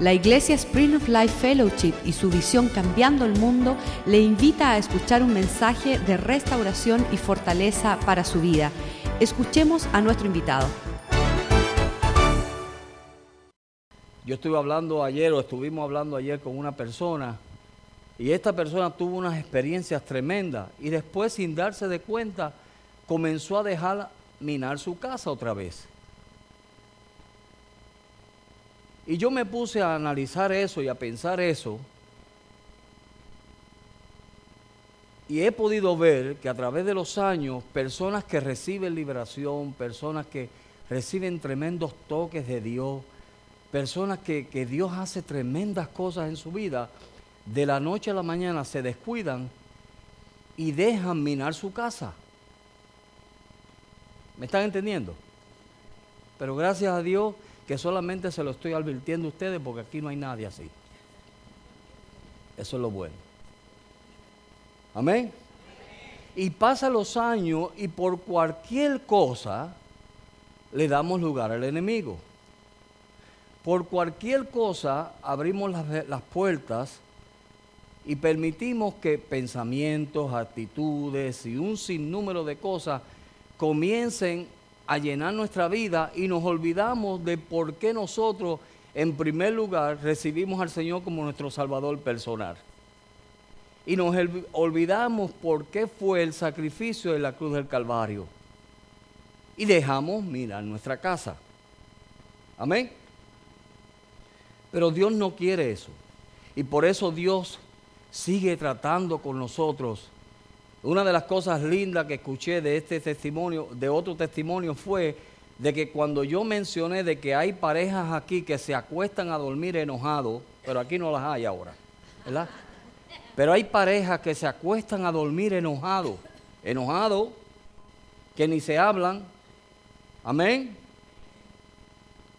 La Iglesia Spring of Life Fellowship y su visión Cambiando el Mundo le invita a escuchar un mensaje de restauración y fortaleza para su vida. Escuchemos a nuestro invitado. Yo estuve hablando ayer o estuvimos hablando ayer con una persona y esta persona tuvo unas experiencias tremendas y después sin darse de cuenta comenzó a dejar minar su casa otra vez. Y yo me puse a analizar eso y a pensar eso. Y he podido ver que a través de los años, personas que reciben liberación, personas que reciben tremendos toques de Dios, personas que, que Dios hace tremendas cosas en su vida, de la noche a la mañana se descuidan y dejan minar su casa. ¿Me están entendiendo? Pero gracias a Dios que solamente se lo estoy advirtiendo a ustedes porque aquí no hay nadie así. Eso es lo bueno. Amén. Y pasan los años y por cualquier cosa le damos lugar al enemigo. Por cualquier cosa abrimos las, las puertas y permitimos que pensamientos, actitudes y un sinnúmero de cosas comiencen a llenar nuestra vida y nos olvidamos de por qué nosotros, en primer lugar, recibimos al Señor como nuestro Salvador personal. Y nos olvidamos por qué fue el sacrificio de la cruz del Calvario. Y dejamos mirar nuestra casa. Amén. Pero Dios no quiere eso. Y por eso Dios sigue tratando con nosotros una de las cosas lindas que escuché de este testimonio, de otro testimonio, fue de que cuando yo mencioné de que hay parejas aquí que se acuestan a dormir enojados, pero aquí no las hay ahora, ¿verdad? Pero hay parejas que se acuestan a dormir enojados, enojados, que ni se hablan. Amén.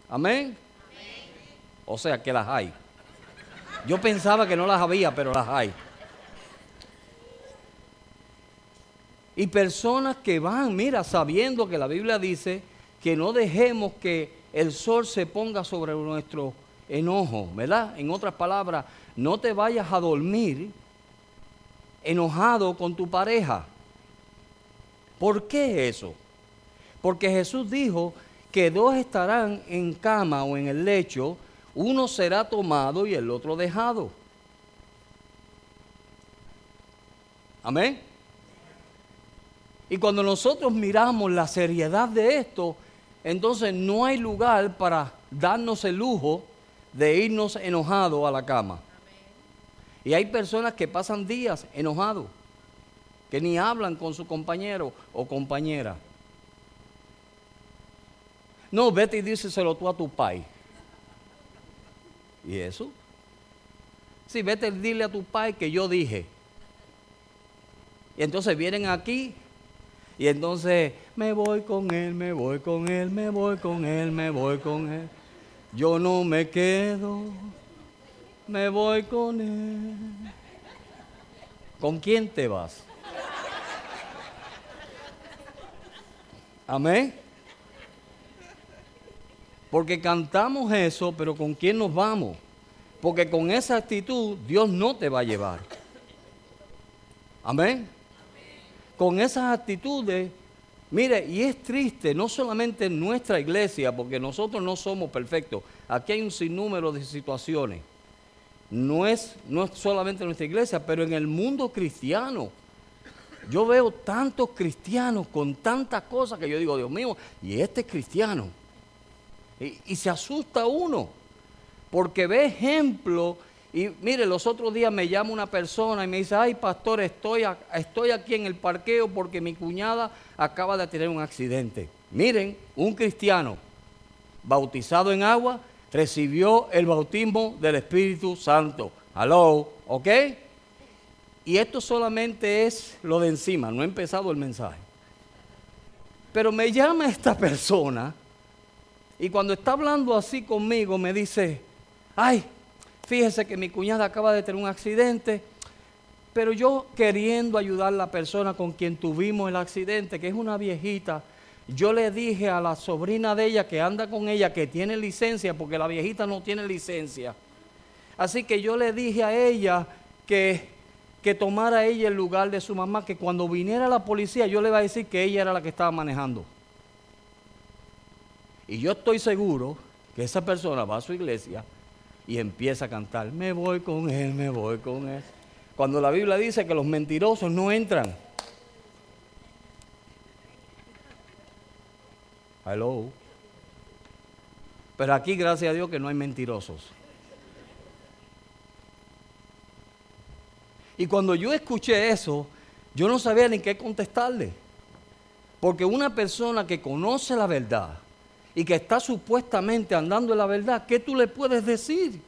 Amén. O sea que las hay. Yo pensaba que no las había, pero las hay. Y personas que van, mira, sabiendo que la Biblia dice que no dejemos que el sol se ponga sobre nuestro enojo, ¿verdad? En otras palabras, no te vayas a dormir enojado con tu pareja. ¿Por qué eso? Porque Jesús dijo que dos estarán en cama o en el lecho, uno será tomado y el otro dejado. Amén. Y cuando nosotros miramos la seriedad de esto, entonces no hay lugar para darnos el lujo de irnos enojados a la cama. Y hay personas que pasan días enojados, que ni hablan con su compañero o compañera. No, vete y díselo tú a tu pai. ¿Y eso? Sí, vete y dile a tu pai que yo dije. Y entonces vienen aquí y entonces me voy con él, me voy con él, me voy con él, me voy con él. Yo no me quedo, me voy con él. ¿Con quién te vas? Amén. Porque cantamos eso, pero ¿con quién nos vamos? Porque con esa actitud Dios no te va a llevar. Amén con esas actitudes, mire, y es triste, no solamente en nuestra iglesia, porque nosotros no somos perfectos, aquí hay un sinnúmero de situaciones. No es, no es solamente en nuestra iglesia, pero en el mundo cristiano. Yo veo tantos cristianos con tantas cosas que yo digo, Dios mío, y este es cristiano. Y, se asusta uno, porque ve ejemplos y mire, los otros días me llama una persona y me dice, ay pastor, estoy, estoy aquí en el parqueo porque mi cuñada acaba de tener un accidente. Miren, un cristiano bautizado en agua recibió el bautismo del Espíritu Santo. Hello, ¿ok? Y esto solamente es lo de encima, no he empezado el mensaje. Pero me llama esta persona y cuando está hablando así conmigo me dice, ay, fíjese que mi cuñada acaba de tener un accidente, pero yo queriendo ayudar a la persona con quien tuvimos el accidente, que es una viejita, yo le dije a la sobrina de ella que anda con ella, que tiene licencia, porque la viejita no tiene licencia. Así que yo le dije a ella que, que tomara ella el lugar de su mamá, que cuando viniera la policía yo le iba a decir que ella era la que estaba manejando. Y yo estoy seguro que esa persona va a su iglesia y empieza a cantar, me voy con él, me voy con él. Cuando la Biblia dice que los mentirosos no entran. Hello. Pero aquí, gracias a Dios, que no hay mentirosos. Y cuando yo escuché eso, yo no sabía ni qué contestarle. Porque una persona que conoce la verdad y que está supuestamente andando en la verdad, ¿qué tú le puedes decir?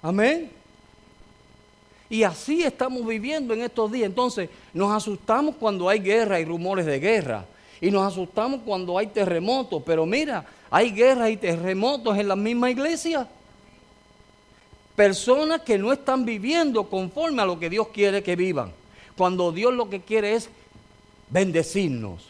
Amén. Y así estamos viviendo en estos días. Entonces nos asustamos cuando hay guerra y rumores de guerra. Y nos asustamos cuando hay terremotos. Pero mira, hay guerras y terremotos en la misma iglesia. Personas que no están viviendo conforme a lo que Dios quiere que vivan. Cuando Dios lo que quiere es bendecirnos.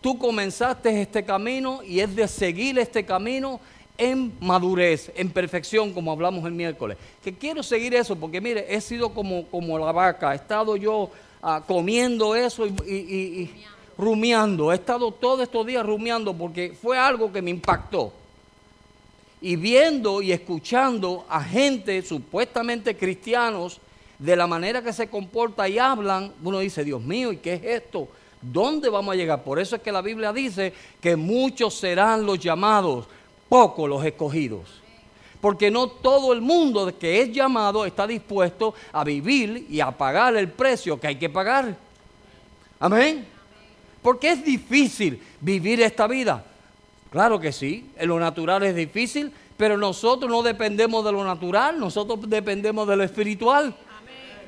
Tú comenzaste este camino y es de seguir este camino en madurez, en perfección, como hablamos el miércoles. Que quiero seguir eso porque mire, he sido como, como la vaca, he estado yo ah, comiendo eso y, rumiando, he estado todos estos días rumiando porque fue algo que me impactó. Y viendo y escuchando a gente supuestamente cristianos de la manera que se comporta y hablan, uno dice, Dios mío, ¿y qué es esto? ¿Dónde vamos a llegar? Por eso es que la Biblia dice que muchos serán los llamados, pocos los escogidos. Porque no todo el mundo que es llamado está dispuesto a vivir y a pagar el precio que hay que pagar. Amén. Porque es difícil vivir esta vida. Claro que sí, en lo natural es difícil, pero nosotros no dependemos de lo natural, nosotros dependemos de lo espiritual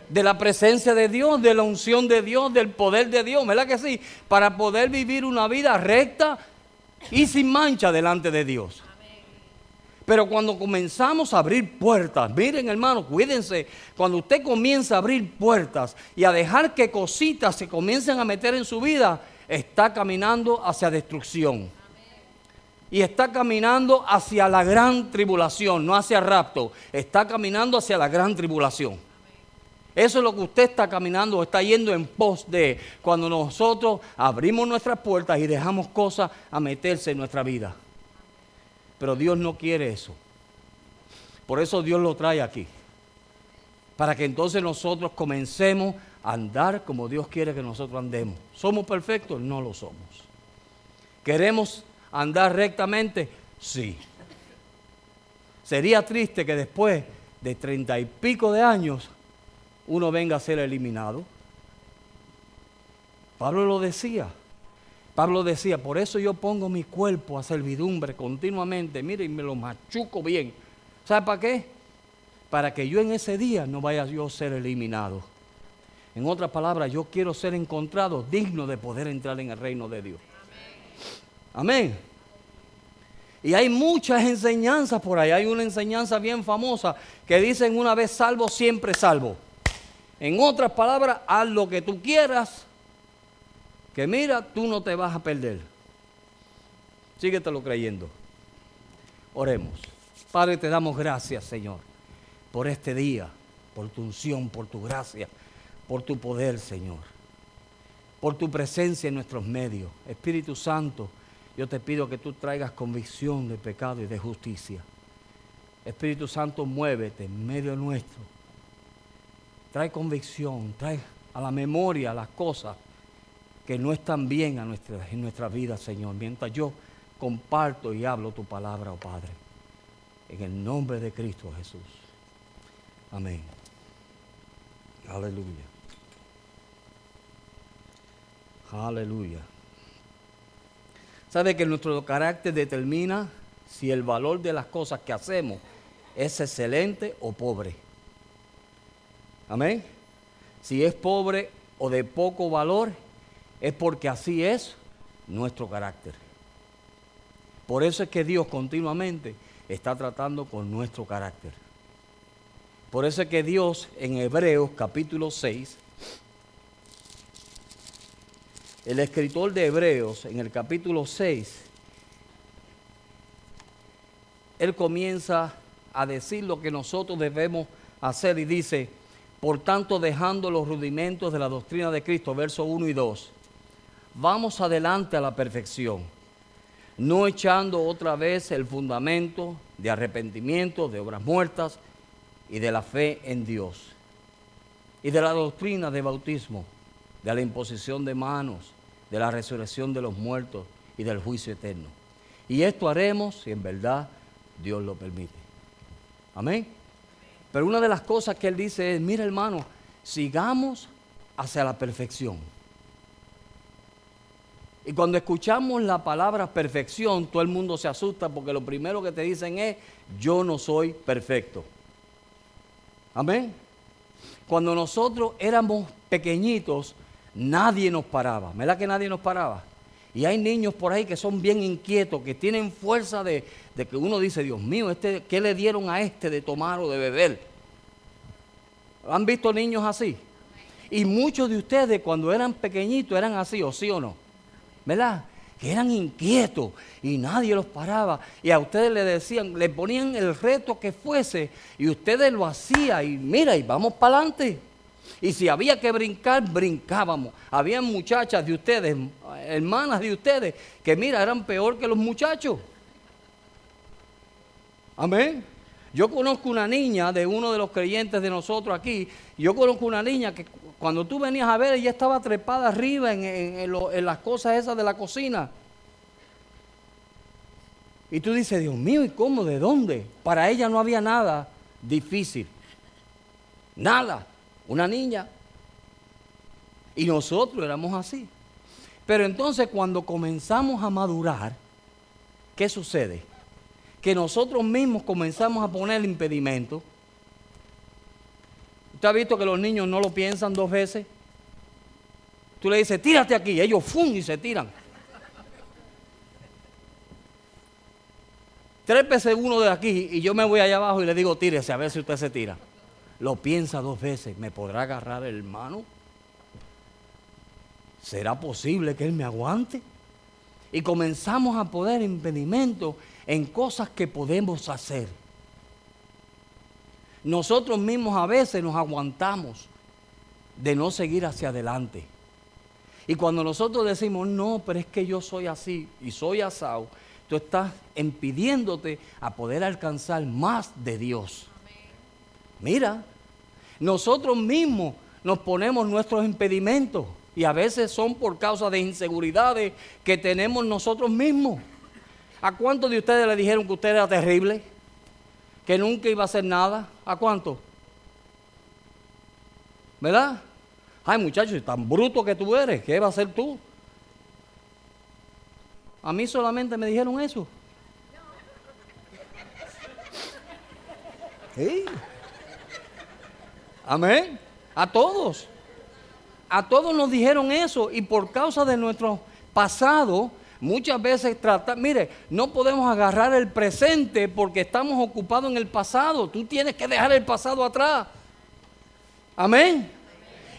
de la presencia de Dios, de la unción de Dios, del poder de Dios, ¿verdad que sí? Para poder vivir una vida recta y sin mancha delante de Dios. Pero cuando comenzamos a abrir puertas, miren hermano, cuídense, cuando usted comienza a abrir puertas y a dejar que cositas se comiencen a meter en su vida, está caminando hacia destrucción. Y está caminando hacia la gran tribulación, no hacia rapto, está caminando hacia la gran tribulación. Eso es lo que usted está caminando, está yendo en pos de cuando nosotros abrimos nuestras puertas y dejamos cosas a meterse en nuestra vida. Pero Dios no quiere eso. Por eso Dios lo trae aquí. Para que entonces nosotros comencemos a andar como Dios quiere que nosotros andemos. ¿Somos perfectos? No lo somos. ¿Queremos andar rectamente? Sí. Sería triste que después de treinta y pico de años uno venga a ser eliminado. Pablo lo decía. Pablo decía, por eso yo pongo mi cuerpo a servidumbre continuamente, mire, y me lo machuco bien. ¿Sabe para qué? Para que yo en ese día no vaya yo a ser eliminado. En otras palabras, yo quiero ser encontrado digno de poder entrar en el reino de Dios. Amén. Y hay muchas enseñanzas por ahí. Hay una enseñanza bien famosa que dicen una vez salvo, siempre salvo. En otras palabras, haz lo que tú quieras, que mira, tú no te vas a perder. Síguetelo creyendo. Oremos. Padre, te damos gracias, Señor, por este día, por tu unción, por tu gracia, por tu poder, Señor, por tu presencia en nuestros medios. Espíritu Santo, yo te pido que tú traigas convicción de pecado y de justicia. Espíritu Santo, muévete en medio nuestro. Trae convicción, trae a la memoria las cosas que no están bien en nuestra vida, Señor, mientras yo comparto y hablo tu palabra, oh Padre. En el nombre de Cristo Jesús. Amén. Aleluya. Aleluya. ¿Sabe que nuestro carácter determina si el valor de las cosas que hacemos es excelente o pobre? Amén. Si es pobre o de poco valor, es porque así es nuestro carácter. Por eso es que Dios continuamente está tratando con nuestro carácter. Por eso es que Dios en Hebreos capítulo 6, el escritor de Hebreos en el capítulo 6, él comienza a decir lo que nosotros debemos hacer y dice, por tanto dejando los rudimentos de la doctrina de Cristo, versos 1 y 2, vamos adelante a la perfección, no echando otra vez el fundamento de arrepentimiento, de obras muertas y de la fe en Dios, y de la doctrina de bautismo, de la imposición de manos, de la resurrección de los muertos y del juicio eterno. Y esto haremos si en verdad Dios lo permite. Amén. Pero una de las cosas que él dice es, mira hermano, sigamos hacia la perfección. Y cuando escuchamos la palabra perfección, todo el mundo se asusta porque lo primero que te dicen es, yo no soy perfecto. Amén. Cuando nosotros éramos pequeñitos, nadie nos paraba. ¿Verdad que nadie nos paraba? Y hay niños por ahí que son bien inquietos, que tienen fuerza de, que uno dice, Dios mío, este, ¿qué le dieron a este de tomar o de beber? ¿Han visto niños así? Y muchos de ustedes cuando eran pequeñitos eran así, o sí o no. ¿Verdad? Que eran inquietos y nadie los paraba. Y a ustedes le decían, le ponían el reto que fuese y ustedes lo hacían y mira, y vamos para adelante. Y si había que brincar, brincábamos. Había muchachas de ustedes, hermanas de ustedes, que mira, eran peor que los muchachos. Amén. Yo conozco una niña de uno de los creyentes de nosotros aquí. Yo conozco una niña que cuando tú venías a ver, ella estaba trepada arriba en, en las cosas esas de la cocina. Y tú dices, Dios mío, ¿y cómo? ¿De dónde? Para ella no había nada difícil. Nada una niña. Y nosotros éramos así. Pero entonces cuando comenzamos a madurar, ¿qué sucede? Que nosotros mismos comenzamos a poner el impedimento. ¿Usted ha visto que los niños no lo piensan dos veces? Tú le dices, tírate aquí, ellos fum y se tiran. Veces uno de aquí y yo me voy allá abajo y le digo, tírese a ver si usted se tira lo piensa dos veces, ¿me podrá agarrar el mano? ¿Será posible que Él me aguante? Y comenzamos a poner impedimentos en cosas que podemos hacer. Nosotros mismos a veces nos aguantamos de no seguir hacia adelante. Y cuando nosotros decimos, no, pero es que yo soy así y soy asado, tú estás impidiéndote a poder alcanzar más de Dios. Mira, nosotros mismos nos ponemos nuestros impedimentos y a veces son por causa de inseguridades que tenemos nosotros mismos. ¿A cuántos de ustedes le dijeron que usted era terrible? Que nunca iba a hacer nada. ¿A cuántos? ¿Verdad? Ay, muchachos, tan bruto que tú eres, ¿qué va a hacer tú? A mí solamente me dijeron eso. ¿Sí? Amén. A todos. A todos nos dijeron eso y por causa de nuestro pasado, muchas veces trata, mire, no podemos agarrar el presente porque estamos ocupados en el pasado. Tú tienes que dejar el pasado atrás. Amén.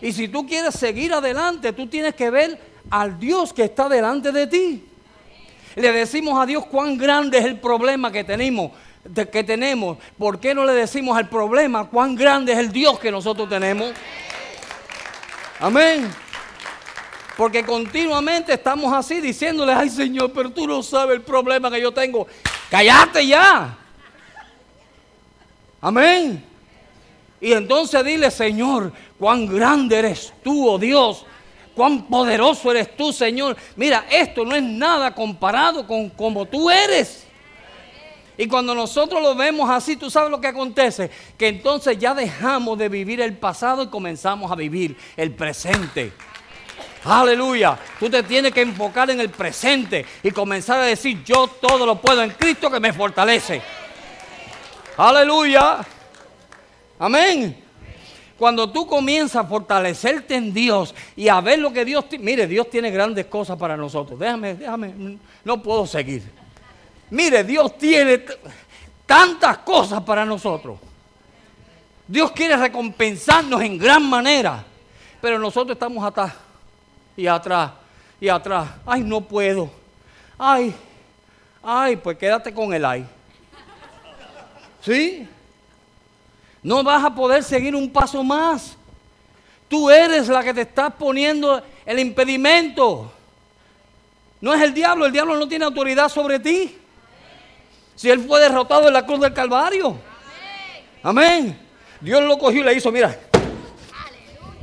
Y si tú quieres seguir adelante, tú tienes que ver al Dios que está delante de ti. Le decimos a Dios cuán grande es el problema que tenemos que tenemos, ¿por qué no le decimos al problema cuán grande es el Dios que nosotros tenemos? Amén. Porque continuamente estamos así diciéndole, ay Señor, pero tú no sabes el problema que yo tengo. Cállate ya. Amén. Y entonces dile, Señor, cuán grande eres tú, oh Dios. Cuán poderoso eres tú, Señor. Mira, esto no es nada comparado con como tú eres. Y cuando nosotros lo vemos así, tú sabes lo que acontece, que entonces ya dejamos de vivir el pasado y comenzamos a vivir el presente. Aleluya. Tú te tienes que enfocar en el presente y comenzar a decir, yo todo lo puedo en Cristo que me fortalece. Aleluya. Amén. Cuando tú comienzas a fortalecerte en Dios y a ver lo que Dios... Mire, Dios tiene grandes cosas para nosotros. Déjame, déjame, no puedo seguir. Mire, Dios tiene tantas cosas para nosotros. Dios quiere recompensarnos en gran manera. Pero nosotros estamos atrás y atrás y atrás. Ay, no puedo. Ay, ay, pues quédate con el ay. ¿Sí? No vas a poder seguir un paso más. Tú eres la que te estás poniendo el impedimento. No es el diablo, el diablo no tiene autoridad sobre ti. Si él fue derrotado en la cruz del Calvario. Amén. Dios lo cogió y le hizo, mira.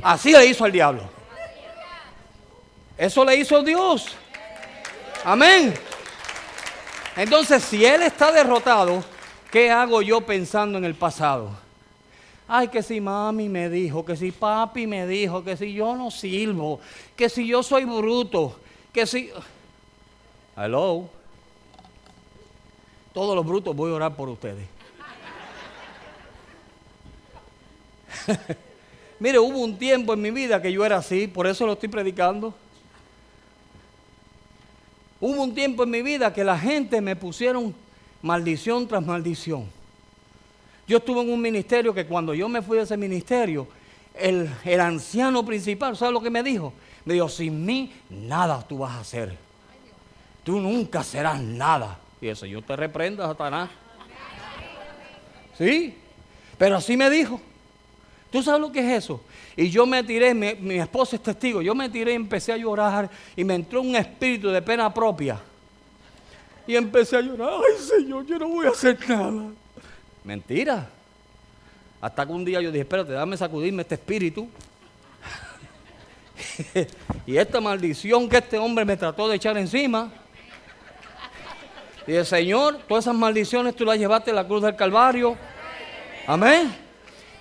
Así le hizo al diablo. Eso le hizo Dios. Amén. Entonces, si él está derrotado, ¿qué hago yo pensando en el pasado? Ay, que si mami me dijo, que si papi me dijo, que si yo no sirvo, que si yo soy bruto, que si... Hello. Todos los brutos voy a orar por ustedes. Mire, hubo un tiempo en mi vida que yo era así, por eso lo estoy predicando. Hubo un tiempo en mi vida que la gente me pusieron maldición tras maldición. Yo estuve en un ministerio que cuando yo me fui de ese ministerio, el, anciano principal, ¿sabes lo que me dijo? Me dijo, sin mí nada tú vas a hacer. Tú nunca serás nada. Y eso, yo te reprendo, Satanás. ¿Sí? Pero así me dijo. ¿Tú sabes lo que es eso? Y yo me tiré, mi, mi esposa es testigo, yo me tiré y empecé a llorar y me entró un espíritu de pena propia. Y empecé a llorar, ay Señor, yo no voy a hacer nada. Mentira. Hasta que un día yo dije, espérate, dame sacudirme este espíritu. y esta maldición que este hombre me trató de echar encima. El Señor, todas esas maldiciones tú las llevaste a la cruz del Calvario. Amén.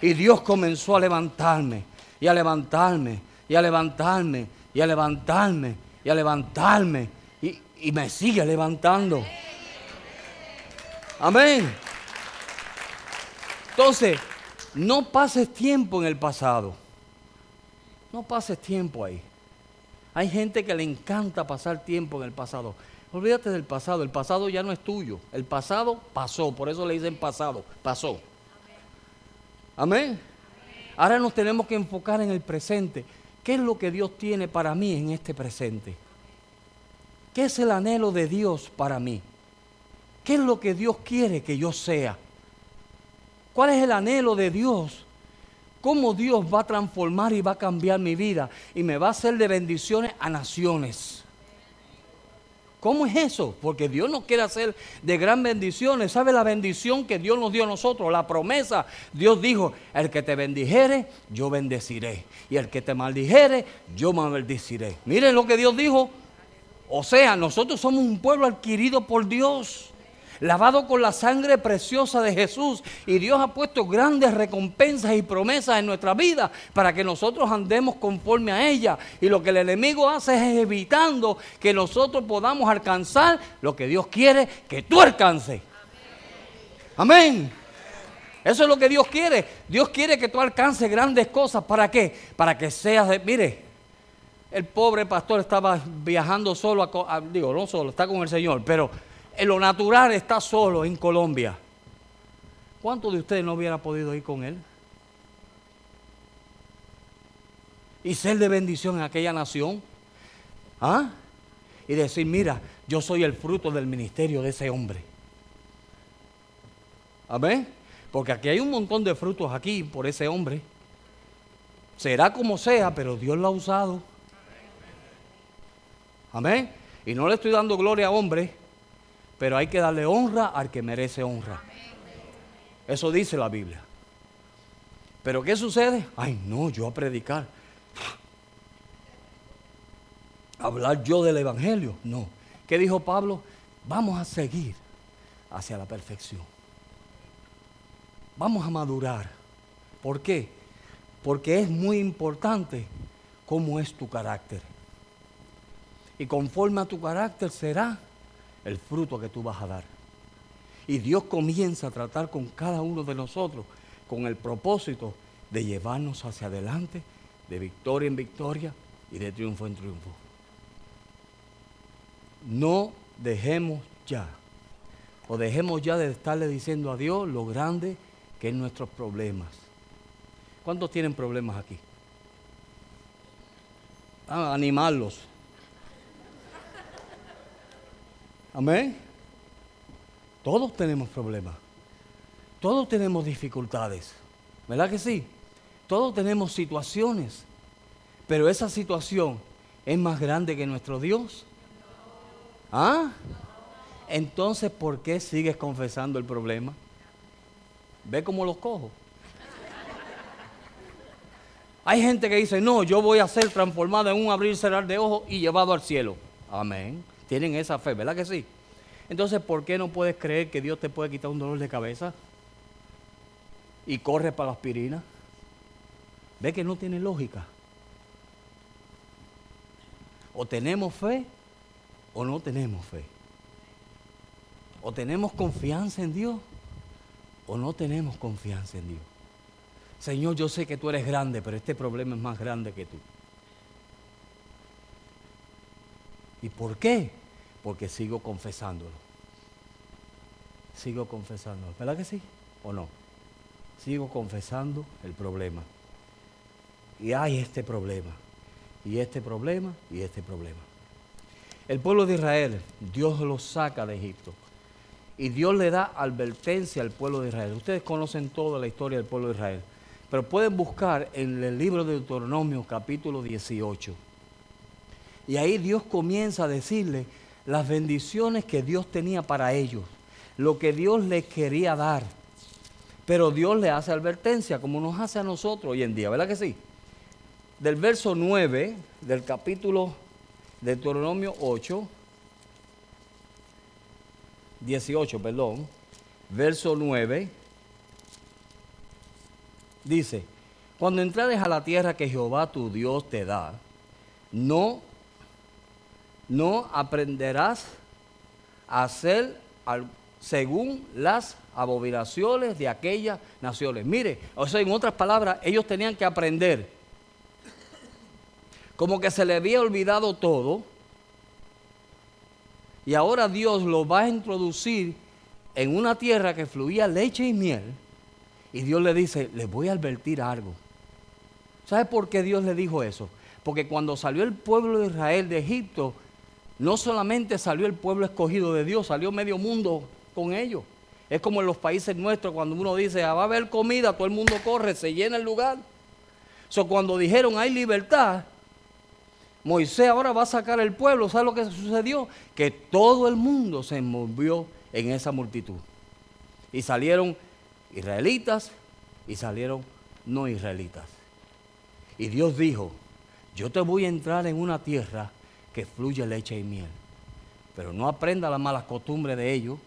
Y Dios comenzó a levantarme, y a levantarme, y a levantarme, y a levantarme, y a levantarme. Y, y me sigue levantando. Amén. Entonces, no pases tiempo en el pasado. No pases tiempo ahí. Hay gente que le encanta pasar tiempo en el pasado. Olvídate del pasado. El pasado ya no es tuyo. El pasado pasó. Por eso le dicen pasado. Pasó. Amén. Ahora nos tenemos que enfocar en el presente. ¿Qué es lo que Dios tiene para mí en este presente? ¿Qué es el anhelo de Dios para mí? ¿Qué es lo que Dios quiere que yo sea? ¿Cuál es el anhelo de Dios? ¿Cómo Dios va a transformar y va a cambiar mi vida y me va a hacer de bendiciones a naciones? ¿Cómo es eso? Porque Dios nos quiere hacer de gran bendiciones. ¿Sabe la bendición que Dios nos dio a nosotros? La promesa. Dios dijo, el que te bendijere, yo bendeciré. Y el que te maldijere, yo maldeciré. Miren lo que Dios dijo. O sea, nosotros somos un pueblo adquirido por Dios lavado con la sangre preciosa de Jesús. Y Dios ha puesto grandes recompensas y promesas en nuestra vida para que nosotros andemos conforme a ella. Y lo que el enemigo hace es evitando que nosotros podamos alcanzar lo que Dios quiere que tú alcances. Amén. Eso es lo que Dios quiere. Dios quiere que tú alcances grandes cosas. ¿Para qué? Para que seas de... Mire, el pobre pastor estaba viajando solo, a, digo, no solo, está con el Señor, pero en lo natural está solo en Colombia. ¿Cuántos de ustedes no hubiera podido ir con él? Y ser de bendición en aquella nación. ¿Ah? Y decir, mira, yo soy el fruto del ministerio de ese hombre. Amén. Porque aquí hay un montón de frutos aquí por ese hombre. Será como sea, pero Dios lo ha usado. Amén. Y no le estoy dando gloria a hombre, pero hay que darle honra al que merece honra. Eso dice la Biblia. Pero ¿qué sucede? Ay, no, yo a predicar. Hablar yo del Evangelio. No. ¿Qué dijo Pablo? Vamos a seguir hacia la perfección. Vamos a madurar. ¿Por qué? Porque es muy importante cómo es tu carácter. Y conforme a tu carácter será el fruto que tú vas a dar. Y Dios comienza a tratar con cada uno de nosotros con el propósito de llevarnos hacia adelante, de victoria en victoria y de triunfo en triunfo. No dejemos ya, o dejemos ya de estarle diciendo a Dios lo grande que es nuestros problemas. ¿Cuántos tienen problemas aquí? Ah, animarlos. Amén. Todos tenemos problemas. Todos tenemos dificultades, ¿verdad que sí? Todos tenemos situaciones, pero esa situación es más grande que nuestro Dios. ¿Ah? Entonces, ¿por qué sigues confesando el problema? ¿Ve cómo los cojo? Hay gente que dice, no, yo voy a ser transformado en un abrir y cerrar de ojos y llevado al cielo. Amén. Tienen esa fe, ¿verdad que sí? Entonces, ¿por qué no puedes creer que Dios te puede quitar un dolor de cabeza? Y corre para la aspirina. Ve que no tiene lógica. O tenemos fe o no tenemos fe. O tenemos confianza en Dios o no tenemos confianza en Dios. Señor, yo sé que tú eres grande, pero este problema es más grande que tú. ¿Y por qué? Porque sigo confesándolo. Sigo confesándolo. ¿Verdad que sí? ¿O no? Sigo confesando el problema. Y hay este problema. Y este problema. Y este problema. El pueblo de Israel, Dios lo saca de Egipto. Y Dios le da advertencia al pueblo de Israel. Ustedes conocen toda la historia del pueblo de Israel. Pero pueden buscar en el libro de Deuteronomio capítulo 18. Y ahí Dios comienza a decirle las bendiciones que Dios tenía para ellos, lo que Dios les quería dar. Pero Dios le hace advertencia, como nos hace a nosotros hoy en día, ¿verdad que sí? Del verso 9 del capítulo de Deuteronomio 8, 18, perdón, verso 9, dice, cuando entrares a la tierra que Jehová tu Dios te da, no no aprenderás a hacer según las abominaciones de aquellas naciones. Mire, o sea, en otras palabras, ellos tenían que aprender. Como que se le había olvidado todo. Y ahora Dios lo va a introducir en una tierra que fluía leche y miel. Y Dios le dice, les voy a advertir algo. ¿Sabe por qué Dios le dijo eso? Porque cuando salió el pueblo de Israel de Egipto, no solamente salió el pueblo escogido de Dios, salió medio mundo con ellos. Es como en los países nuestros, cuando uno dice, ah, va a haber comida, todo el mundo corre, se llena el lugar. So, cuando dijeron hay libertad, Moisés ahora va a sacar el pueblo. ¿Sabe lo que sucedió? Que todo el mundo se envolvió en esa multitud. Y salieron israelitas y salieron no israelitas. Y Dios dijo, yo te voy a entrar en una tierra que fluye leche y miel. Pero no aprenda las malas costumbres de ellos.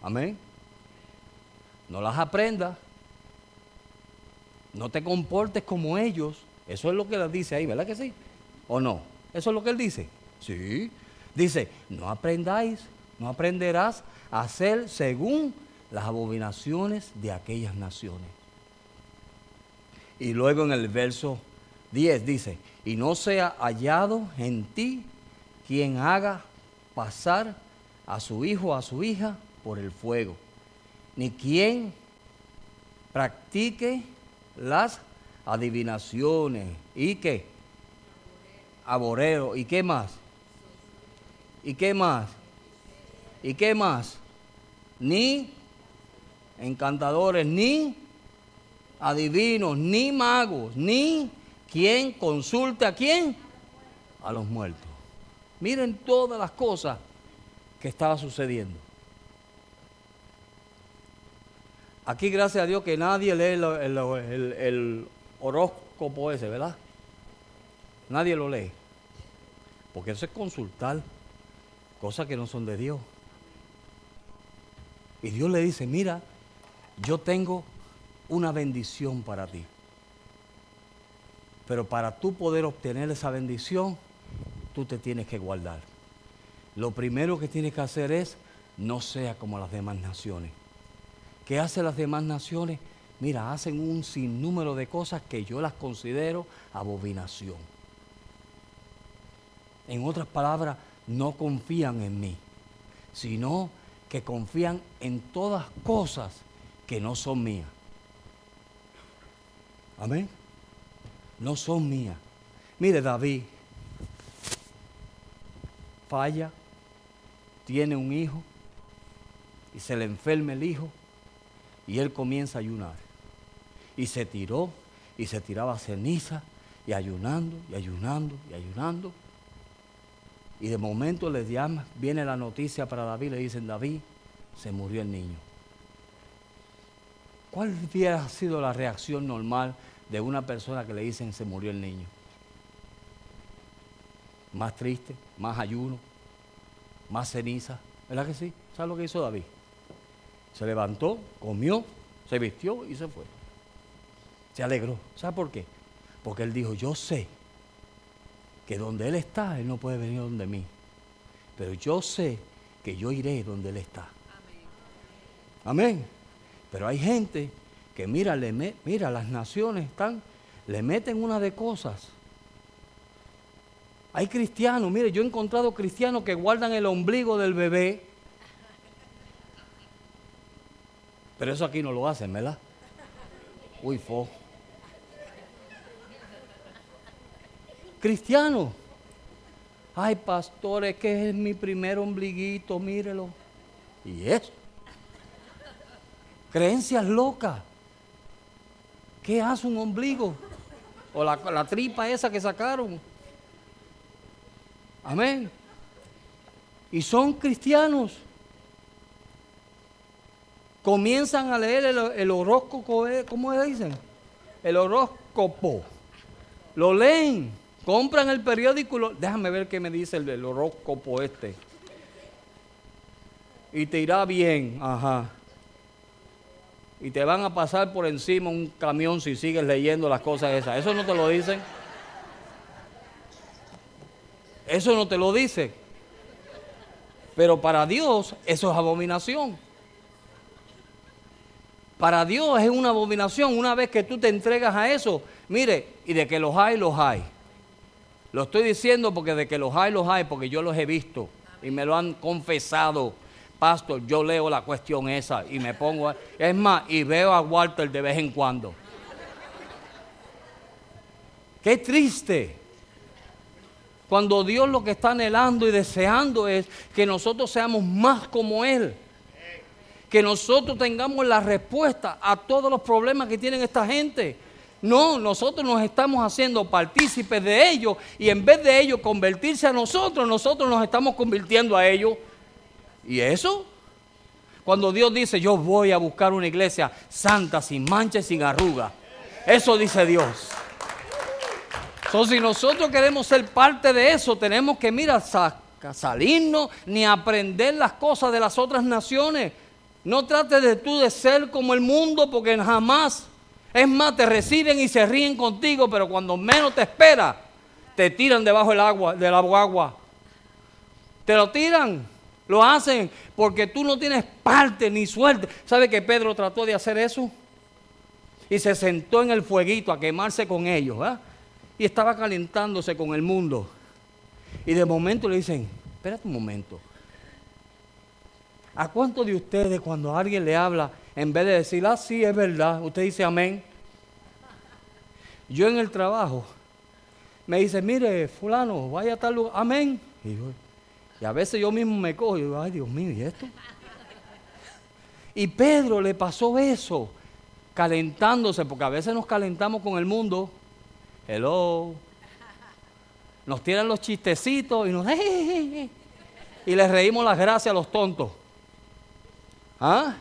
Amén. No las aprenda. No te comportes como ellos. Eso es lo que les dice ahí, ¿verdad que sí? ¿O no? Eso es lo que él dice. Sí. Dice, no aprendáis, no aprenderás a hacer según las abominaciones de aquellas naciones. Y luego en el verso 10 dice, y no sea hallado en ti quien haga pasar a su hijo o a su hija por el fuego, ni quien practique las adivinaciones. Y qué, aboreo y qué más, y qué más, y qué más, ni encantadores, ni adivinos, ni magos, ni ¿Quién consulte a quién? A los muertos. Miren todas las cosas que estaba sucediendo. Aquí, gracias a Dios, que nadie lee el, horóscopo ese, ¿verdad? Nadie lo lee. Porque eso es consultar cosas que no son de Dios. Y Dios le dice, mira, yo tengo una bendición para ti. Pero para tú poder obtener esa bendición, tú te tienes que guardar. Lo primero que tienes que hacer es no sea como las demás naciones. ¿Qué hacen las demás naciones? Mira, hacen un sinnúmero de cosas que yo las considero abominación. En otras palabras, no confían en mí, sino que confían en todas cosas que no son mías. Amén no son mías. Mire, David falla, tiene un hijo, y se le enferma el hijo y él comienza a ayunar. Y se tiró y se tiraba ceniza y ayunando y ayunando y ayunando. Y de momento le llama, viene la noticia para David, le dicen, David, se murió el niño. ¿Cuál hubiera sido la reacción normal de una persona que le dicen se murió el niño? Más triste, más ayuno, más ceniza. ¿Verdad que sí? ¿Sabes lo que hizo David? Se levantó, comió, se vistió y se fue. Se alegró. ¿Sabe por qué? Porque él dijo, yo sé que donde Él está, Él no puede venir donde mí. Pero yo sé que yo iré donde Él está. Amén. Pero hay gente mira, le mira, las naciones están, le meten una de cosas. Hay cristianos, mire, yo he encontrado cristianos que guardan el ombligo del bebé. Pero eso aquí no lo hacen, ¿verdad? Uy, fo. Cristiano. Ay, pastores, que es mi primer ombliguito, mírelo. Y eso. Creencias locas. ¿Qué hace un ombligo? O la, la tripa esa que sacaron. Amén. Y son cristianos. Comienzan a leer el, el horóscopo, eh, ¿cómo le dicen? El horóscopo. Lo leen. Compran el periódico, déjame ver qué me dice el, el horóscopo este. Y te irá bien, ajá. Y te van a pasar por encima un camión si sigues leyendo las cosas esas. Eso no te lo dicen. Eso no te lo dice. Pero para Dios eso es abominación. Para Dios es una abominación una vez que tú te entregas a eso. Mire, y de que los hay, los hay. Lo estoy diciendo porque de que los hay, los hay, porque yo los he visto y me lo han confesado. Pastor, yo leo la cuestión esa y me pongo... Es más, y veo a Walter de vez en cuando. Qué triste. Cuando Dios lo que está anhelando y deseando es que nosotros seamos más como Él. Que nosotros tengamos la respuesta a todos los problemas que tienen esta gente. No, nosotros nos estamos haciendo partícipes de ellos y en vez de ellos convertirse a nosotros, nosotros nos estamos convirtiendo a ellos. ¿Y eso? Cuando Dios dice, yo voy a buscar una iglesia santa, sin mancha y sin arruga. Eso dice Dios. Entonces, si nosotros queremos ser parte de eso, tenemos que, mira, salirnos ni aprender las cosas de las otras naciones. No trates de tú de ser como el mundo, porque jamás es más, te reciben y se ríen contigo, pero cuando menos te espera, te tiran debajo del agua, del agua. Te lo tiran, lo hacen porque tú no tienes parte ni suerte. ¿Sabe que Pedro trató de hacer eso? Y se sentó en el fueguito a quemarse con ellos, Y estaba calentándose con el mundo. Y de momento le dicen, espérate un momento. ¿A cuántos de ustedes cuando alguien le habla en vez de decir, ah, sí, es verdad, usted dice amén. Yo en el trabajo me dice, mire, fulano, vaya a tal lugar, amén. Y, a veces yo mismo me cojo y digo, ay Dios mío, ¿y esto? Y Pedro le pasó eso, calentándose, porque a veces nos calentamos con el mundo. Hello. Nos tiran los chistecitos y nos... Y les reímos las gracias a los tontos. ¿Ah?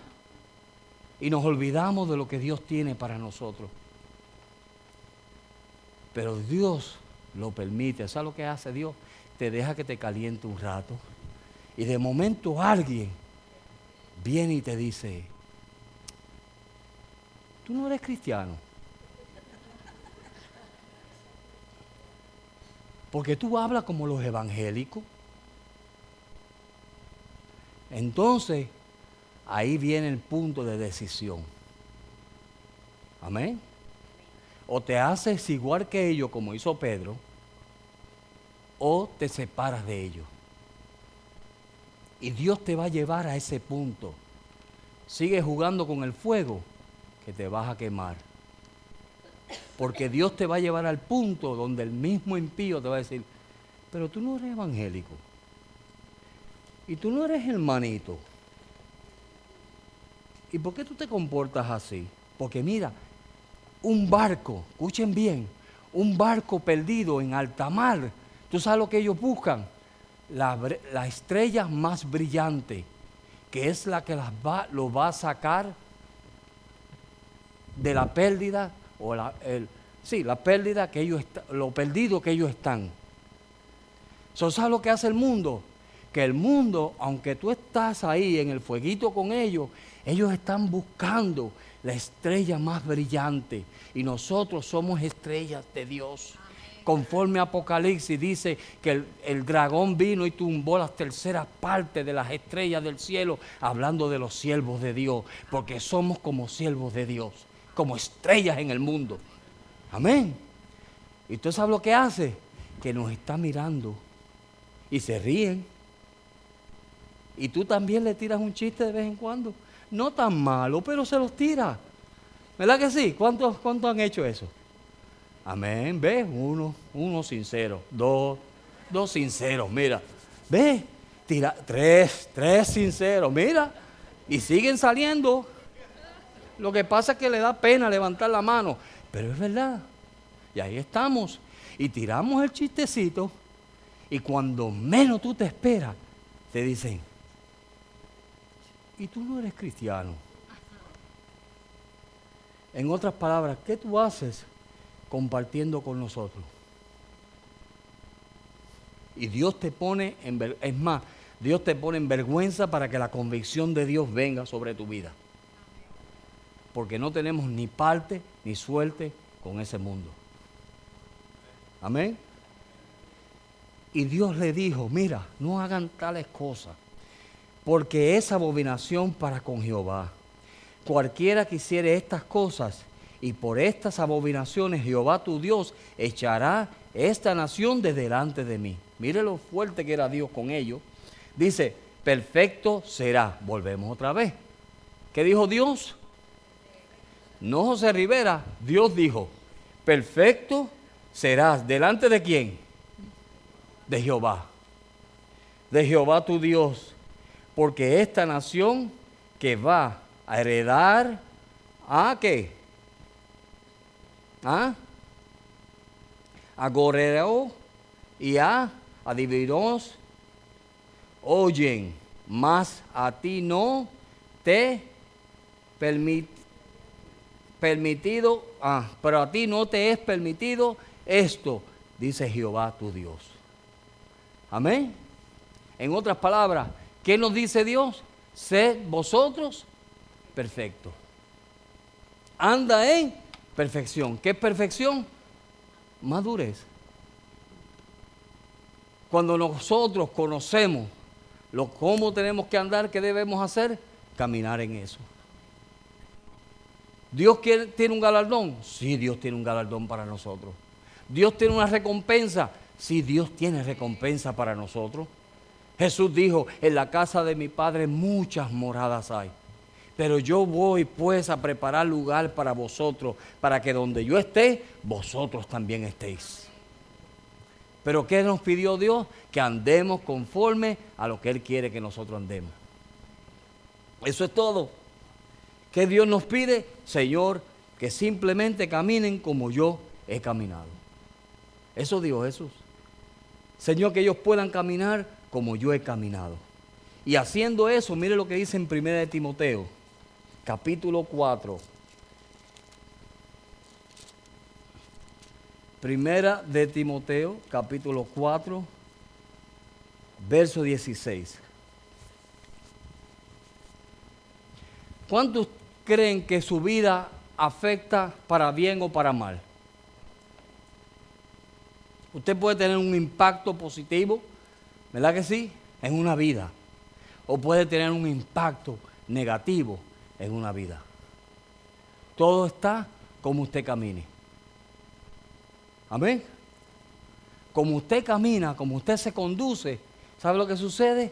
y nos olvidamos de lo que Dios tiene para nosotros. Pero Dios lo permite. ¿Sabes lo que hace Dios? Te deja que te caliente un rato. Y de momento alguien viene y te dice, tú no eres cristiano. Porque tú hablas como los evangélicos. Entonces, ahí viene el punto de decisión. Amén. O te haces igual que ellos, como hizo Pedro, o te separas de ellos. Y Dios te va a llevar a ese punto. Sigue jugando con el fuego que te vas a quemar. Porque Dios te va a llevar al punto donde el mismo impío te va a decir, pero tú no eres evangélico. Y tú no eres hermanito. ¿y por qué tú te comportas así? Porque mira, un barco, escuchen bien, un barco perdido en alta mar, ¿tú sabes lo que ellos buscan? La, la estrella más brillante, que es la que las va, lo va a sacar de la pérdida o la, el, sí, la pérdida que ellos lo perdido que ellos están. ¿Sabes lo que hace el mundo? Que el mundo, aunque tú estás ahí en el fueguito con ellos, ellos están buscando la estrella más brillante y nosotros somos estrellas de Dios. Conforme Apocalipsis dice que el, dragón vino y tumbó las terceras partes de las estrellas del cielo, hablando de los siervos de Dios, porque somos como siervos de Dios, como estrellas en el mundo. Amén. ¿Y tú sabes lo que hace? Que nos está mirando y se ríen. Y tú también le tiras un chiste de vez en cuando. No tan malo, pero se los tira. ¿Verdad que sí? ¿Cuántos, cuántos han hecho eso? Amén. Ve, uno, uno sincero. Dos, dos sinceros. Mira, ve, tira, tres, tres sinceros. Mira, y siguen saliendo. Lo que pasa es que le da pena levantar la mano. Pero es verdad. Y ahí estamos. Y tiramos el chistecito. Y cuando menos tú te esperas, te dicen, y tú no eres cristiano. En otras palabras, ¿qué tú haces compartiendo con nosotros? Y Dios te pone en es más, Dios te pone en vergüenza para que la convicción de Dios venga sobre tu vida porque no tenemos ni parte ni suerte con ese mundo. Amén. Y Dios le dijo, mira, no hagan tales cosas, porque es abominación para con Jehová. Cualquiera que hiciere estas cosas, y por estas abominaciones Jehová tu Dios echará esta nación de delante de mí. Mire lo fuerte que era Dios con ellos. Dice, perfecto será. Volvemos otra vez. ¿Qué dijo Dios? no José Rivera, Dios dijo, perfecto serás delante de quién? De Jehová. De Jehová tu Dios. Porque esta nación que va a heredar a qué? ¿Ah? A Goreo y a Adivinos oyen, mas a ti no te permite permitido, ah, pero a ti no te es permitido esto, dice Jehová tu Dios. Amén. En otras palabras, ¿qué nos dice Dios? Sed vosotros perfectos. Anda en perfección. ¿Qué es perfección? Madurez. Cuando nosotros conocemos lo, cómo tenemos que andar, qué debemos hacer, caminar en eso. ¿Dios tiene un galardón? Sí, Dios tiene un galardón para nosotros. ¿Dios tiene una recompensa? Sí, Dios tiene recompensa para nosotros. Jesús dijo, en la casa de mi Padre muchas moradas hay. Pero yo voy pues a preparar lugar para vosotros, para que donde yo esté, vosotros también estéis. Pero ¿qué nos pidió Dios? Que andemos conforme a lo que Él quiere que nosotros andemos. Eso es todo. ¿Qué Dios nos pide? Señor, que simplemente caminen como yo he caminado. Eso dijo Jesús. Señor, que ellos puedan caminar como yo he caminado. Y haciendo eso, mire lo que dice en 1 de Timoteo, capítulo 4. Primera de Timoteo, capítulo 4, verso 16. ¿Cuántos creen que su vida afecta para bien o para mal? Usted puede tener un impacto positivo, ¿verdad que sí? En una vida. O puede tener un impacto negativo en una vida. Todo está como usted camine. Amén. Como usted camina, como usted se conduce, ¿sabe lo que sucede?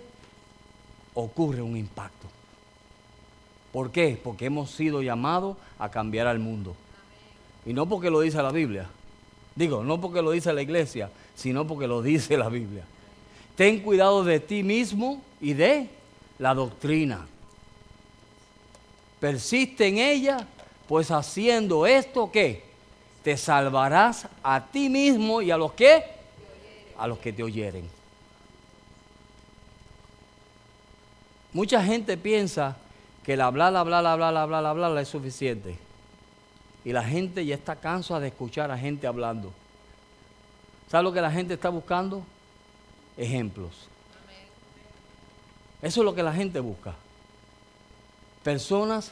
Ocurre un impacto. ¿Por qué? Porque hemos sido llamados a cambiar al mundo. Y no porque lo dice la Biblia. Digo, no porque lo dice la iglesia, sino porque lo dice la Biblia. Ten cuidado de ti mismo y de la doctrina. Persiste en ella, pues haciendo esto, ¿qué? Te salvarás a ti mismo y a los que, a los que te oyeren. Mucha gente piensa que el hablar, hablar, hablar, hablar, hablar es suficiente. Y la gente ya está cansada de escuchar a gente hablando. ¿Sabe lo que la gente está buscando? Ejemplos. Eso es lo que la gente busca. Personas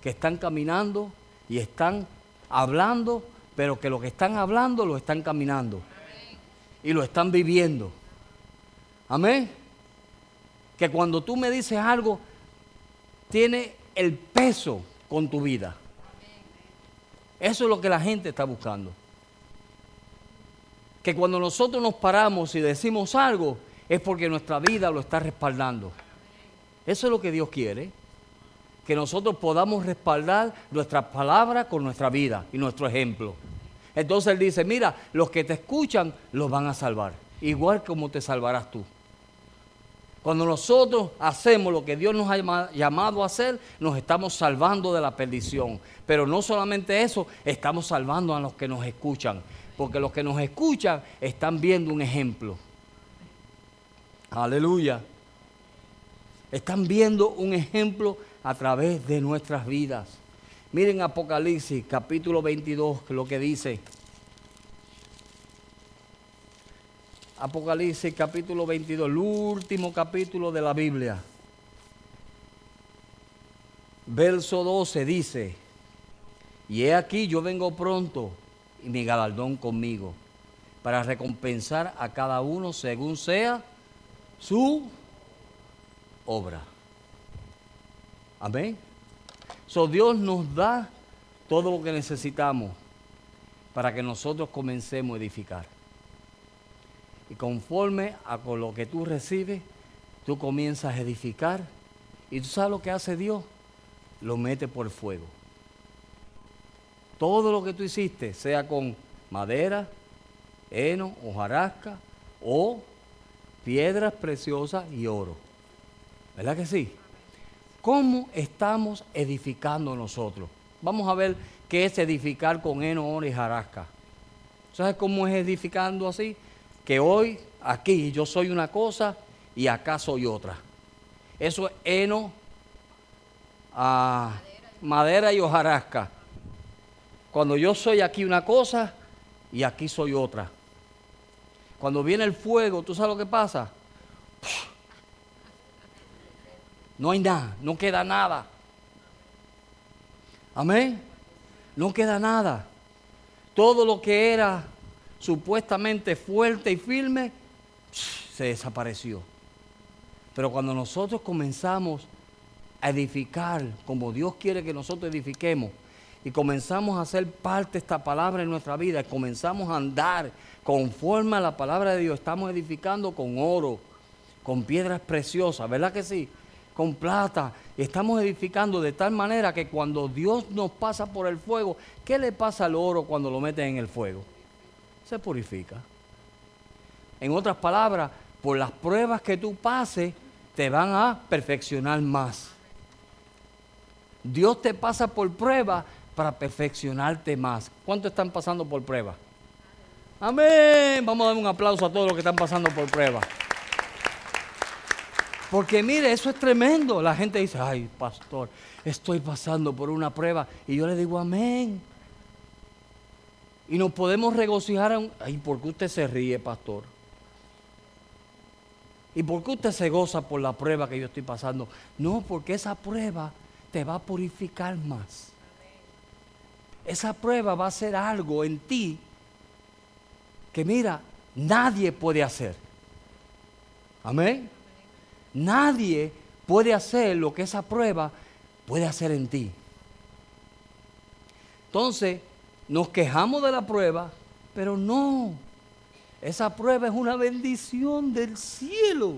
que están caminando y están hablando, pero que lo que están hablando lo están caminando. Y lo están viviendo. Amén. Que cuando tú me dices algo, tiene el peso con tu vida. Eso es lo que la gente está buscando. Que cuando nosotros nos paramos y decimos algo, es porque nuestra vida lo está respaldando. Eso es lo que Dios quiere que nosotros podamos respaldar nuestras palabras con nuestra vida y nuestro ejemplo. Entonces Él dice, mira, los que te escuchan los van a salvar, igual como te salvarás tú. Cuando nosotros hacemos lo que Dios nos ha llamado a hacer, nos estamos salvando de la perdición. Pero no solamente eso, estamos salvando a los que nos escuchan. Porque los que nos escuchan están viendo un ejemplo. Aleluya. Están viendo un ejemplo a través de nuestras vidas. Miren Apocalipsis capítulo 22, lo que dice. Apocalipsis capítulo 22, el último capítulo de la Biblia. Verso 12 dice, y he aquí yo vengo pronto y mi galardón conmigo, para recompensar a cada uno según sea su obra. Amén. So Dios nos da todo lo que necesitamos para que nosotros comencemos a edificar. Y conforme a lo que tú recibes, tú comienzas a edificar. Y tú sabes lo que hace Dios, lo mete por fuego. Todo lo que tú hiciste, sea con madera, heno, hojarasca o piedras preciosas y oro. ¿Verdad que sí? ¿Cómo estamos edificando nosotros? Vamos a ver qué es edificar con heno, oro y jarasca. ¿Sabes cómo es edificando así? Que hoy aquí yo soy una cosa y acá soy otra. Eso es heno, ah, madera y hojarasca. Cuando yo soy aquí una cosa y aquí soy otra. Cuando viene el fuego, ¿tú sabes lo que pasa? No hay nada, no queda nada. Amén. No queda nada. Todo lo que era supuestamente fuerte y firme se desapareció. Pero cuando nosotros comenzamos a edificar como Dios quiere que nosotros edifiquemos y comenzamos a hacer parte de esta palabra en nuestra vida, comenzamos a andar conforme a la palabra de Dios, estamos edificando con oro, con piedras preciosas, ¿verdad que sí? Con plata. Estamos edificando de tal manera que cuando Dios nos pasa por el fuego, ¿qué le pasa al oro cuando lo meten en el fuego? Se purifica. En otras palabras, por las pruebas que tú pases, te van a perfeccionar más. Dios te pasa por prueba para perfeccionarte más. ¿Cuántos están pasando por prueba? Amén. Vamos a dar un aplauso a todos los que están pasando por prueba. Porque mire, eso es tremendo. La gente dice, ay, pastor, estoy pasando por una prueba. Y yo le digo, amén. Y nos podemos regocijar. Ay, ¿por qué usted se ríe, pastor? ¿Y por qué usted se goza por la prueba que yo estoy pasando? No, porque esa prueba te va a purificar más. Esa prueba va a ser algo en ti que mira, nadie puede hacer. Amén. Nadie puede hacer lo que esa prueba puede hacer en ti. Entonces, nos quejamos de la prueba, pero no. Esa prueba es una bendición del cielo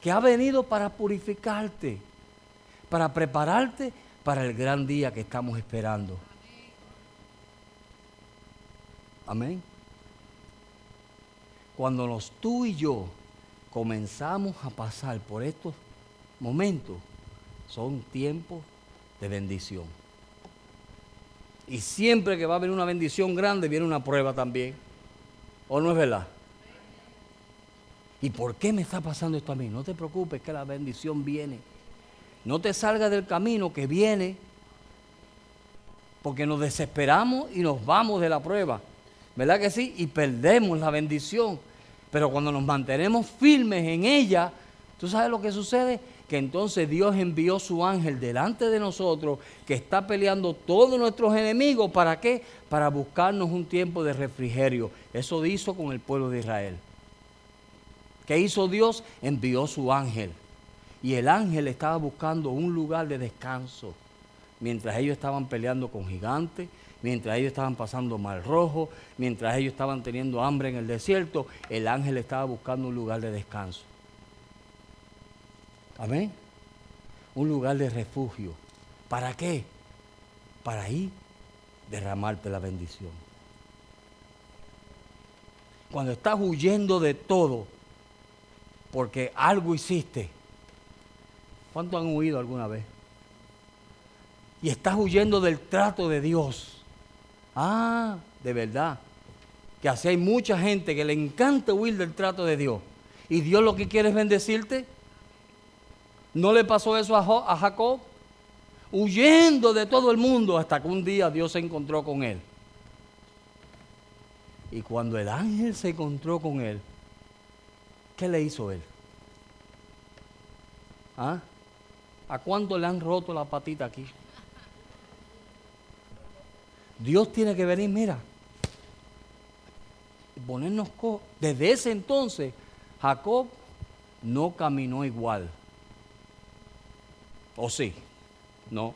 que ha venido para purificarte, para prepararte para el gran día que estamos esperando. Amén. Cuando nos tú y yo comenzamos a pasar por estos momentos, son tiempos de bendición. Y siempre que va a haber una bendición grande, viene una prueba también. ¿O no es verdad? ¿Y por qué me está pasando esto a mí? No te preocupes que la bendición viene. No te salgas del camino que viene, porque nos desesperamos y nos vamos de la prueba. ¿Verdad que sí? Y perdemos la bendición. Pero cuando nos mantenemos firmes en ella, ¿tú sabes lo que sucede? que entonces Dios envió su ángel delante de nosotros, que está peleando todos nuestros enemigos. ¿Para qué? Para buscarnos un tiempo de refrigerio. Eso hizo con el pueblo de Israel. ¿Qué hizo Dios? Envió su ángel. Y el ángel estaba buscando un lugar de descanso. Mientras ellos estaban peleando con gigantes, mientras ellos estaban pasando mal rojo, mientras ellos estaban teniendo hambre en el desierto, el ángel estaba buscando un lugar de descanso. Amén. Un lugar de refugio. ¿Para qué? Para ahí derramarte la bendición. Cuando estás huyendo de todo, porque algo hiciste. ¿Cuántos han huido alguna vez? Y estás huyendo del trato de Dios. Ah, de verdad. Que así hay mucha gente que le encanta huir del trato de Dios. Y Dios lo que quiere es bendecirte. ¿No le pasó eso a Jacob? Huyendo de todo el mundo hasta que un día Dios se encontró con él. Y cuando el ángel se encontró con él, ¿qué le hizo él? ¿Ah? ¿A cuánto le han roto la patita aquí? Dios tiene que venir, mira, ponernos... Desde ese entonces, Jacob no caminó igual. ¿O sí? No.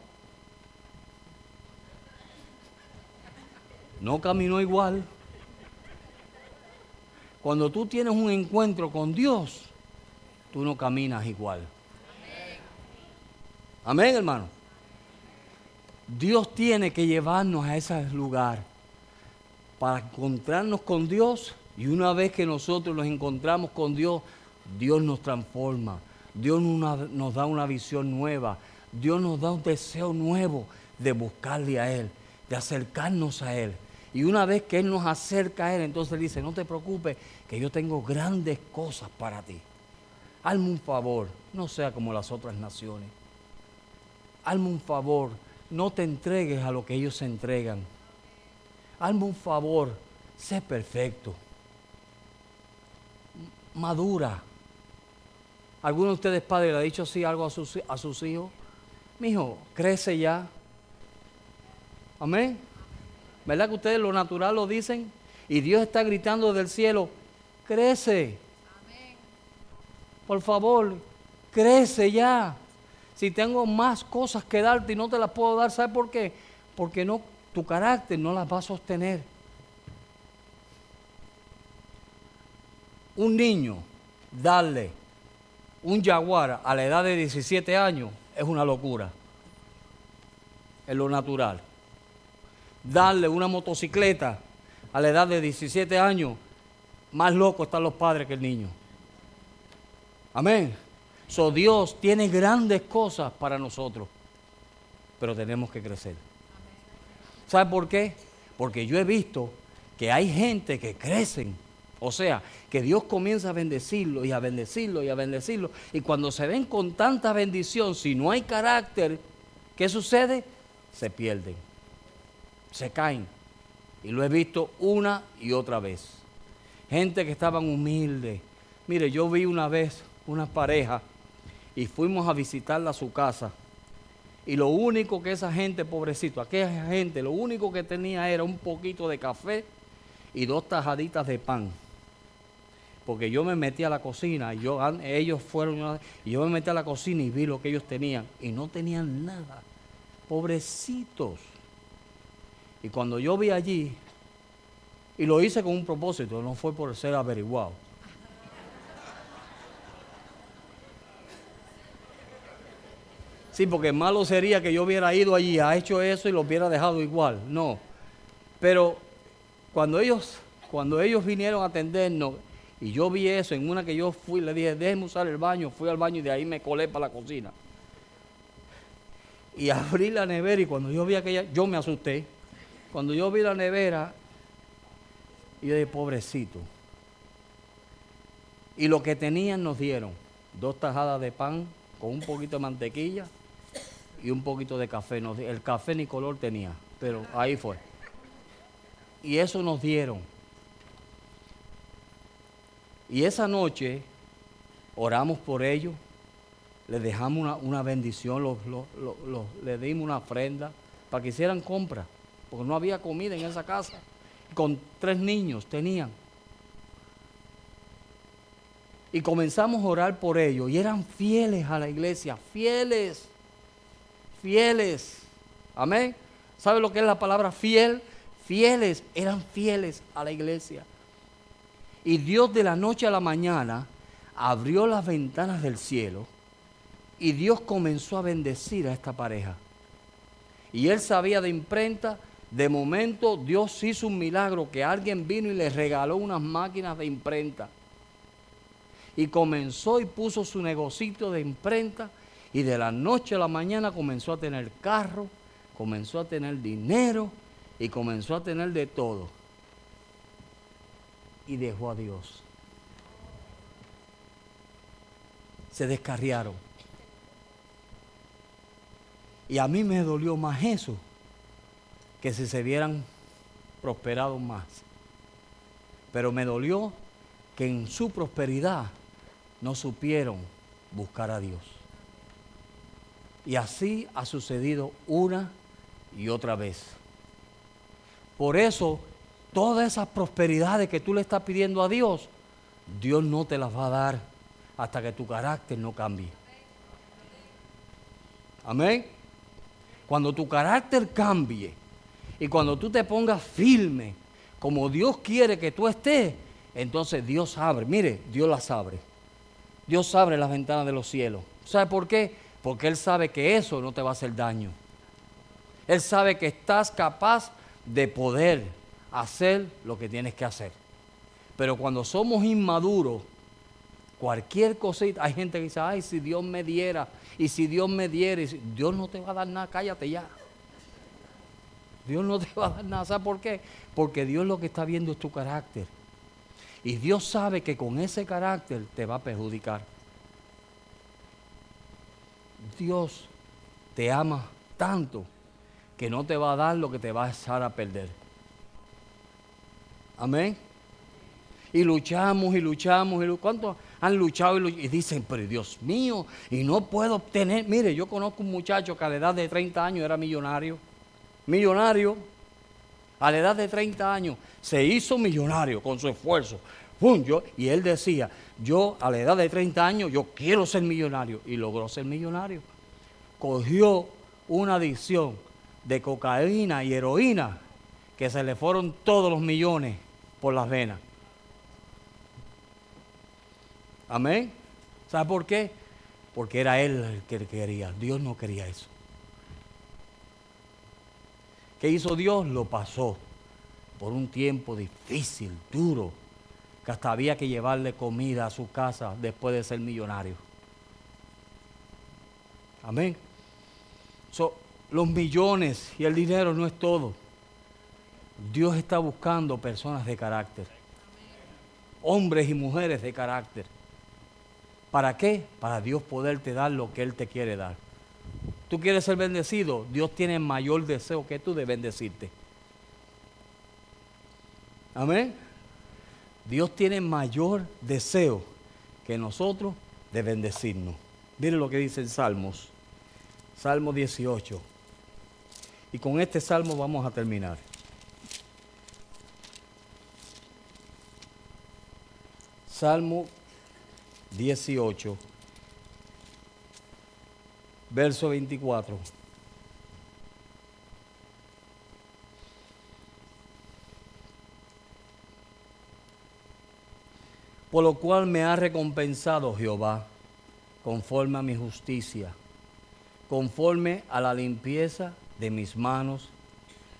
No caminó igual. Cuando tú tienes un encuentro con Dios, tú no caminas igual. Amén, hermano. Dios tiene que llevarnos a ese lugar para encontrarnos con Dios y una vez que nosotros nos encontramos con Dios, Dios nos transforma Dios nos da una visión nueva. Dios nos da un deseo nuevo de buscarle a Él, de acercarnos a Él. Y una vez que Él nos acerca a Él, entonces dice, no te preocupes, que yo tengo grandes cosas para ti. Hazme un favor, no sea como las otras naciones. Hazme un favor, no te entregues a lo que ellos se entregan. Hazme un favor, sé perfecto. Madura ¿Alguno de ustedes padres le ha dicho así algo a sus, a sus hijos? Mi hijo, crece ya. Amén. ¿Verdad que ustedes lo natural lo dicen? Y Dios está gritando del cielo, crece. Amén. Por favor, crece ya. Si tengo más cosas que darte y no te las puedo dar, ¿sabes por qué? Porque no, tu carácter no las va a sostener. Un niño, darle un jaguar a la edad de 17 años es una locura. Es lo natural. Darle una motocicleta a la edad de 17 años, más locos están los padres que el niño. Amén. So Dios tiene grandes cosas para nosotros, pero tenemos que crecer. ¿Sabe por qué? Porque yo he visto que hay gente que crecen o sea, que Dios comienza a bendecirlo y a bendecirlo y a bendecirlo. Y cuando se ven con tanta bendición, si no hay carácter, ¿qué sucede? Se pierden, se caen. Y lo he visto una y otra vez. Gente que estaban humildes. Mire, yo vi una vez una pareja y fuimos a visitarla a su casa. Y lo único que esa gente, pobrecito, aquella gente, lo único que tenía era un poquito de café y dos tajaditas de pan porque yo me metí a la cocina, y yo, ellos fueron, y yo me metí a la cocina y vi lo que ellos tenían, y no tenían nada, pobrecitos. Y cuando yo vi allí, y lo hice con un propósito, no fue por ser averiguado. Sí, porque malo sería que yo hubiera ido allí, ha hecho eso y lo hubiera dejado igual. No. Pero cuando ellos, cuando ellos vinieron a atendernos, y yo vi eso en una que yo fui, le dije, déjeme usar el baño, fui al baño y de ahí me colé para la cocina. Y abrí la nevera y cuando yo vi aquella, yo me asusté. Cuando yo vi la nevera, yo dije, pobrecito. Y lo que tenían nos dieron dos tajadas de pan con un poquito de mantequilla y un poquito de café. El café ni color tenía, pero ahí fue. Y eso nos dieron. Y esa noche oramos por ellos, les dejamos una, bendición, los, les dimos una ofrenda para que hicieran compra, porque no había comida en esa casa. Con tres niños tenían. Y comenzamos a orar por ellos y eran fieles a la iglesia, fieles, fieles. Amén. ¿Sabe lo que es la palabra fiel? Fieles, eran fieles a la iglesia. Y Dios de la noche a la mañana abrió las ventanas del cielo y Dios comenzó a bendecir a esta pareja. Y él sabía de imprenta, de momento Dios hizo un milagro que alguien vino y le regaló unas máquinas de imprenta. Y comenzó y puso su negocito de imprenta y de la noche a la mañana comenzó a tener carro, comenzó a tener dinero y comenzó a tener de todo. Y dejó a Dios. Se descarriaron. Y a mí me dolió más eso que si se vieran prosperado más. Pero me dolió que en su prosperidad no supieron buscar a Dios. Y así ha sucedido una y otra vez. Por eso, todas esas prosperidades que tú le estás pidiendo a Dios, Dios no te las va a dar hasta que tu carácter no cambie. Amén. Cuando tu carácter cambie y cuando tú te pongas firme como Dios quiere que tú estés, entonces Dios abre. Mire, Dios las abre. Dios abre las ventanas de los cielos. ¿Sabe por qué? Porque Él sabe que eso no te va a hacer daño. Él sabe que estás capaz de poder hacer lo que tienes que hacer. Pero cuando somos inmaduros, cualquier cosita, hay gente que dice, ay, si Dios me diera, y si Dios me diera, Dios no te va a dar nada, cállate ya. Dios no te va a dar nada, ¿sabes por qué? Porque Dios lo que está viendo es tu carácter. Y Dios sabe que con ese carácter te va a perjudicar. Dios te ama tanto que no te va a dar lo que te va a echar a perder. Amén. Y luchamos y luchamos y ¿cuántos han luchado y, y, dicen, pero Dios mío, y no puedo obtener? Mire, yo conozco un muchacho que a la edad de 30 años era millonario. Millonario. A la edad de 30 años se hizo millonario con su esfuerzo. Y él decía, yo a la edad de 30 años, yo quiero ser millonario. Y logró ser millonario. Cogió una adicción de cocaína y heroína que se le fueron todos los millones por las venas. Amén. ¿Sabe por qué? Porque era él el que quería. Dios no quería eso. ¿Qué hizo Dios? Lo pasó por un tiempo difícil, duro, que hasta había que llevarle comida a su casa después de ser millonario. Amén. Los millones y el dinero no es todo. Dios está buscando personas de carácter. Hombres y mujeres de carácter. ¿Para qué? Para Dios poderte dar lo que Él te quiere dar. ¿Tú quieres ser bendecido? Dios tiene mayor deseo que tú de bendecirte. Amén. Dios tiene mayor deseo que nosotros de bendecirnos. Miren lo que dice en Salmos. Salmo 18. Y con este salmo vamos a terminar. Salmo 18, verso 24. Por lo cual me ha recompensado Jehová conforme a mi justicia, conforme a la limpieza de mis manos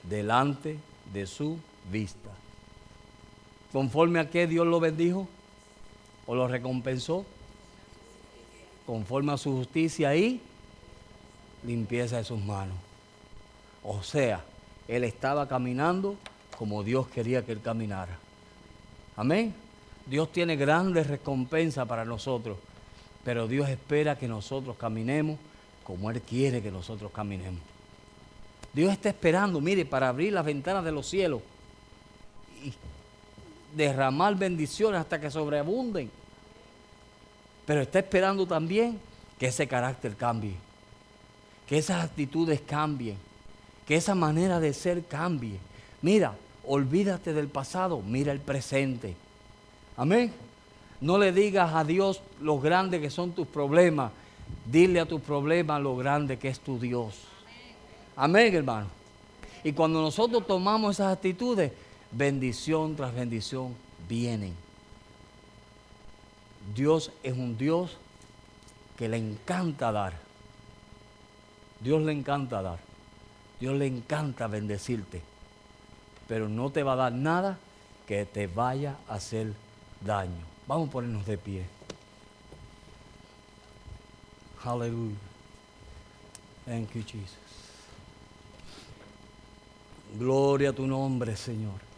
delante de su vista. Conforme a que Dios lo bendijo o lo recompensó, conforme a su justicia y limpieza de sus manos. O sea, él estaba caminando como Dios quería que él caminara. Amén. Dios tiene grandes recompensas para nosotros, pero Dios espera que nosotros caminemos como Él quiere que nosotros caminemos. Dios está esperando, mire, para abrir las ventanas de los cielos y derramar bendiciones hasta que sobreabunden. Pero está esperando también que ese carácter cambie, que esas actitudes cambien, que esa manera de ser cambie. Mira, olvídate del pasado, mira el presente. Amén. No le digas a Dios lo grande que son tus problemas. Dile a tus problemas lo grande que es tu Dios. Amén, hermano. Y cuando nosotros tomamos esas actitudes, bendición tras bendición vienen. Dios es un Dios que le encanta dar. Dios le encanta dar. Dios le encanta bendecirte. Pero no te va a dar nada que te vaya a hacer daño. Vamos a ponernos de pie. Aleluya. Thank you, Jesus. Gloria a tu nombre, Señor.